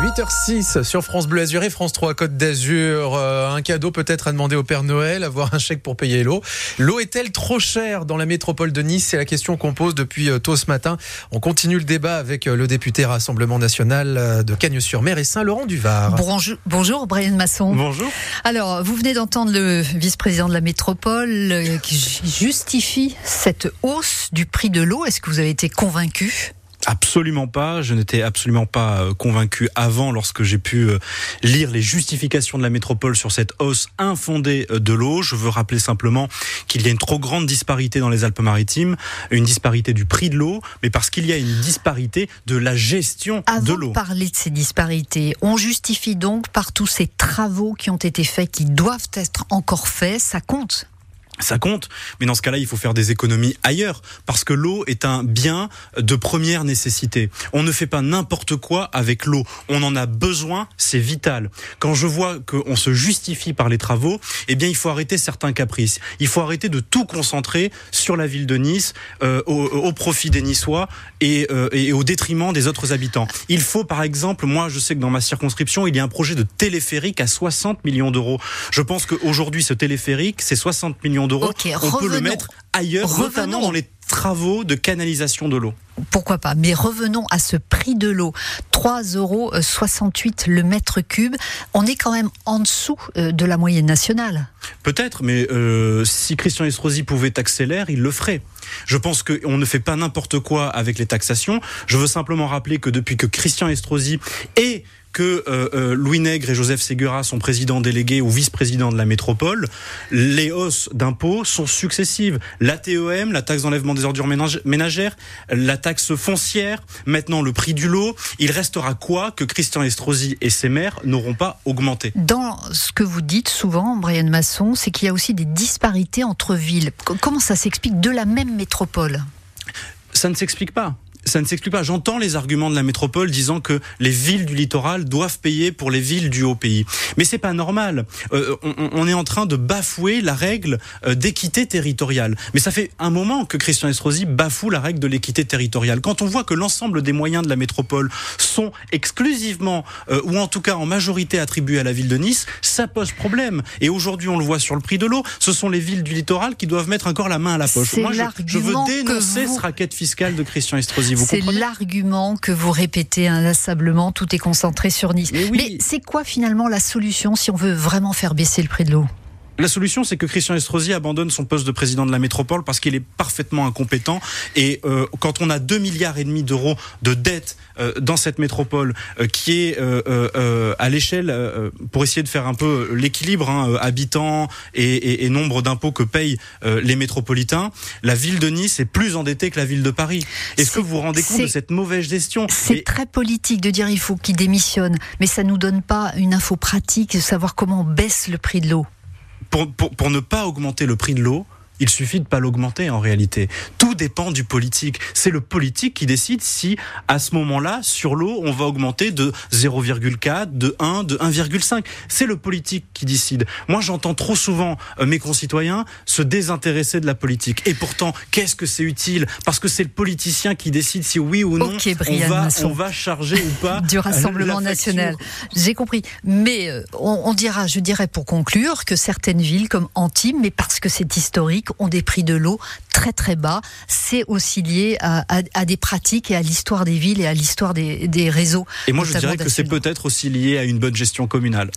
8h06 sur France Bleu Azur et France 3 Côte d'Azur. Euh, un cadeau peut-être à demander au Père Noël, avoir un chèque pour payer l'eau. L'eau est-elle trop chère dans la métropole de Nice? C'est la question qu'on pose depuis euh, tôt ce matin. On continue le débat avec euh, le député Rassemblement National de Cagnes-sur-Mer et Saint-Laurent-du-Var. Bonjour, bonjour Brian Masson. Bonjour. Alors, vous venez d'entendre le vice-président de la métropole qui justifie cette hausse du prix de l'eau. Est-ce que vous avez été convaincu? Absolument pas. Je n'étais absolument pas euh, convaincu avant lorsque j'ai pu euh, lire les justifications de la métropole sur cette hausse infondée euh, de l'eau. Je veux rappeler simplement qu'il y a une trop grande disparité dans les Alpes-Maritimes, une disparité du prix de l'eau, mais parce qu'il y a une disparité de la gestion de l'eau. Avant de parler de ces disparités, on justifie donc par tous ces travaux qui ont été faits, qui doivent être encore faits, ça compte ça compte, mais dans ce cas-là, il faut faire des économies ailleurs, parce que l'eau est un bien de première nécessité. On ne fait pas n'importe quoi avec l'eau. On en a besoin, c'est vital. Quand je vois qu'on se justifie par les travaux, eh bien, il faut arrêter certains caprices. Il faut arrêter de tout concentrer sur la ville de Nice, euh, au, profit des Niçois et, euh, et au détriment des autres habitants. Il faut, par exemple, moi, je sais que dans ma circonscription, il y a un projet de téléphérique à 60 millions d'euros. Je pense qu'aujourd'hui, ce téléphérique, c'est 60 millions d'euros. on peut le mettre ailleurs, notamment dans les travaux de canalisation de l'eau. Pourquoi pas Mais revenons à ce prix de l'eau. 3,68 euros le mètre cube. On est quand même en dessous euh, de la moyenne nationale. Peut-être, mais euh, si Christian Estrosi pouvait taxer l'air, il le ferait. Je pense qu'on ne fait pas n'importe quoi avec les taxations. Je veux simplement rappeler que depuis que Christian Estrosi est que euh, euh, Louis Nègre et Joseph Segura sont présidents délégués ou vice-présidents de la métropole, les hausses d'impôts sont successives. La TEM, la taxe d'enlèvement des ordures ménagères, la taxe foncière, maintenant le prix du lot. Il restera quoi que Christian Estrosi et ses maires n'auront pas augmenté? Dans ce que vous dites souvent, Brian Masson, c'est qu'il y a aussi des disparités entre villes. Comment ça s'explique de la même métropole? Ça ne s'explique pas ça ne s'explique pas. J'entends les arguments de la métropole disant que les villes du littoral doivent payer pour les villes du haut pays. Mais c'est pas normal. Euh, on, est en train de bafouer la règle euh, d'équité territoriale. Mais ça fait un moment que Christian Estrosi bafoue la règle de l'équité territoriale. Quand on voit que l'ensemble des moyens de la métropole sont exclusivement, euh, ou en tout cas en majorité attribués à la ville de Nice, ça pose problème. Et aujourd'hui, on le voit sur le prix de l'eau, ce sont les villes du littoral qui doivent mettre encore la main à la poche. Moi, je, je veux dénoncer ce racket fiscal de Christian Estrosi. C'est l'argument que vous répétez inlassablement, tout est concentré sur Nice. Mais c'est quoi finalement la solution si on veut vraiment faire baisser le prix de l'eau? La solution, c'est que Christian Estrosi abandonne son poste de président de la métropole parce qu'il est parfaitement incompétent. Et euh, quand on a 2 milliards et demi d'euros de dettes euh, dans cette métropole euh, qui est à l'échelle, pour essayer de faire un peu l'équilibre, hein, habitants et, et, nombre d'impôts que payent les métropolitains, la ville de Nice est plus endettée que la ville de Paris. Est-ce que vous vous rendez compte de cette mauvaise gestion? C'est très politique de dire il faut qu'il démissionne, mais ça nous donne pas une info pratique de savoir comment on baisse le prix de l'eau pour, pour, ne pas augmenter le prix de l'eau, il suffit de pas l'augmenter en réalité. Tout dépend du politique. C'est le politique qui décide si, à ce moment-là, sur l'eau, on va augmenter de 0,4, de 1, de 1,5. C'est le politique qui décide. Moi, j'entends trop souvent euh, mes concitoyens se désintéresser de la politique. Et pourtant, qu'est-ce que c'est utile? Parce que c'est le politicien qui décide si oui ou non on, va, on va charger ou pas du Rassemblement national. J'ai compris. Mais euh, on, on dira, je dirais pour conclure, que certaines villes comme Antibes, mais parce que c'est historique, ont des prix de l'eau très très bas. C'est aussi lié à, des pratiques et à l'histoire des villes et à l'histoire des, des réseaux. Et moi je dirais que c'est peut-être aussi lié à une bonne gestion communale.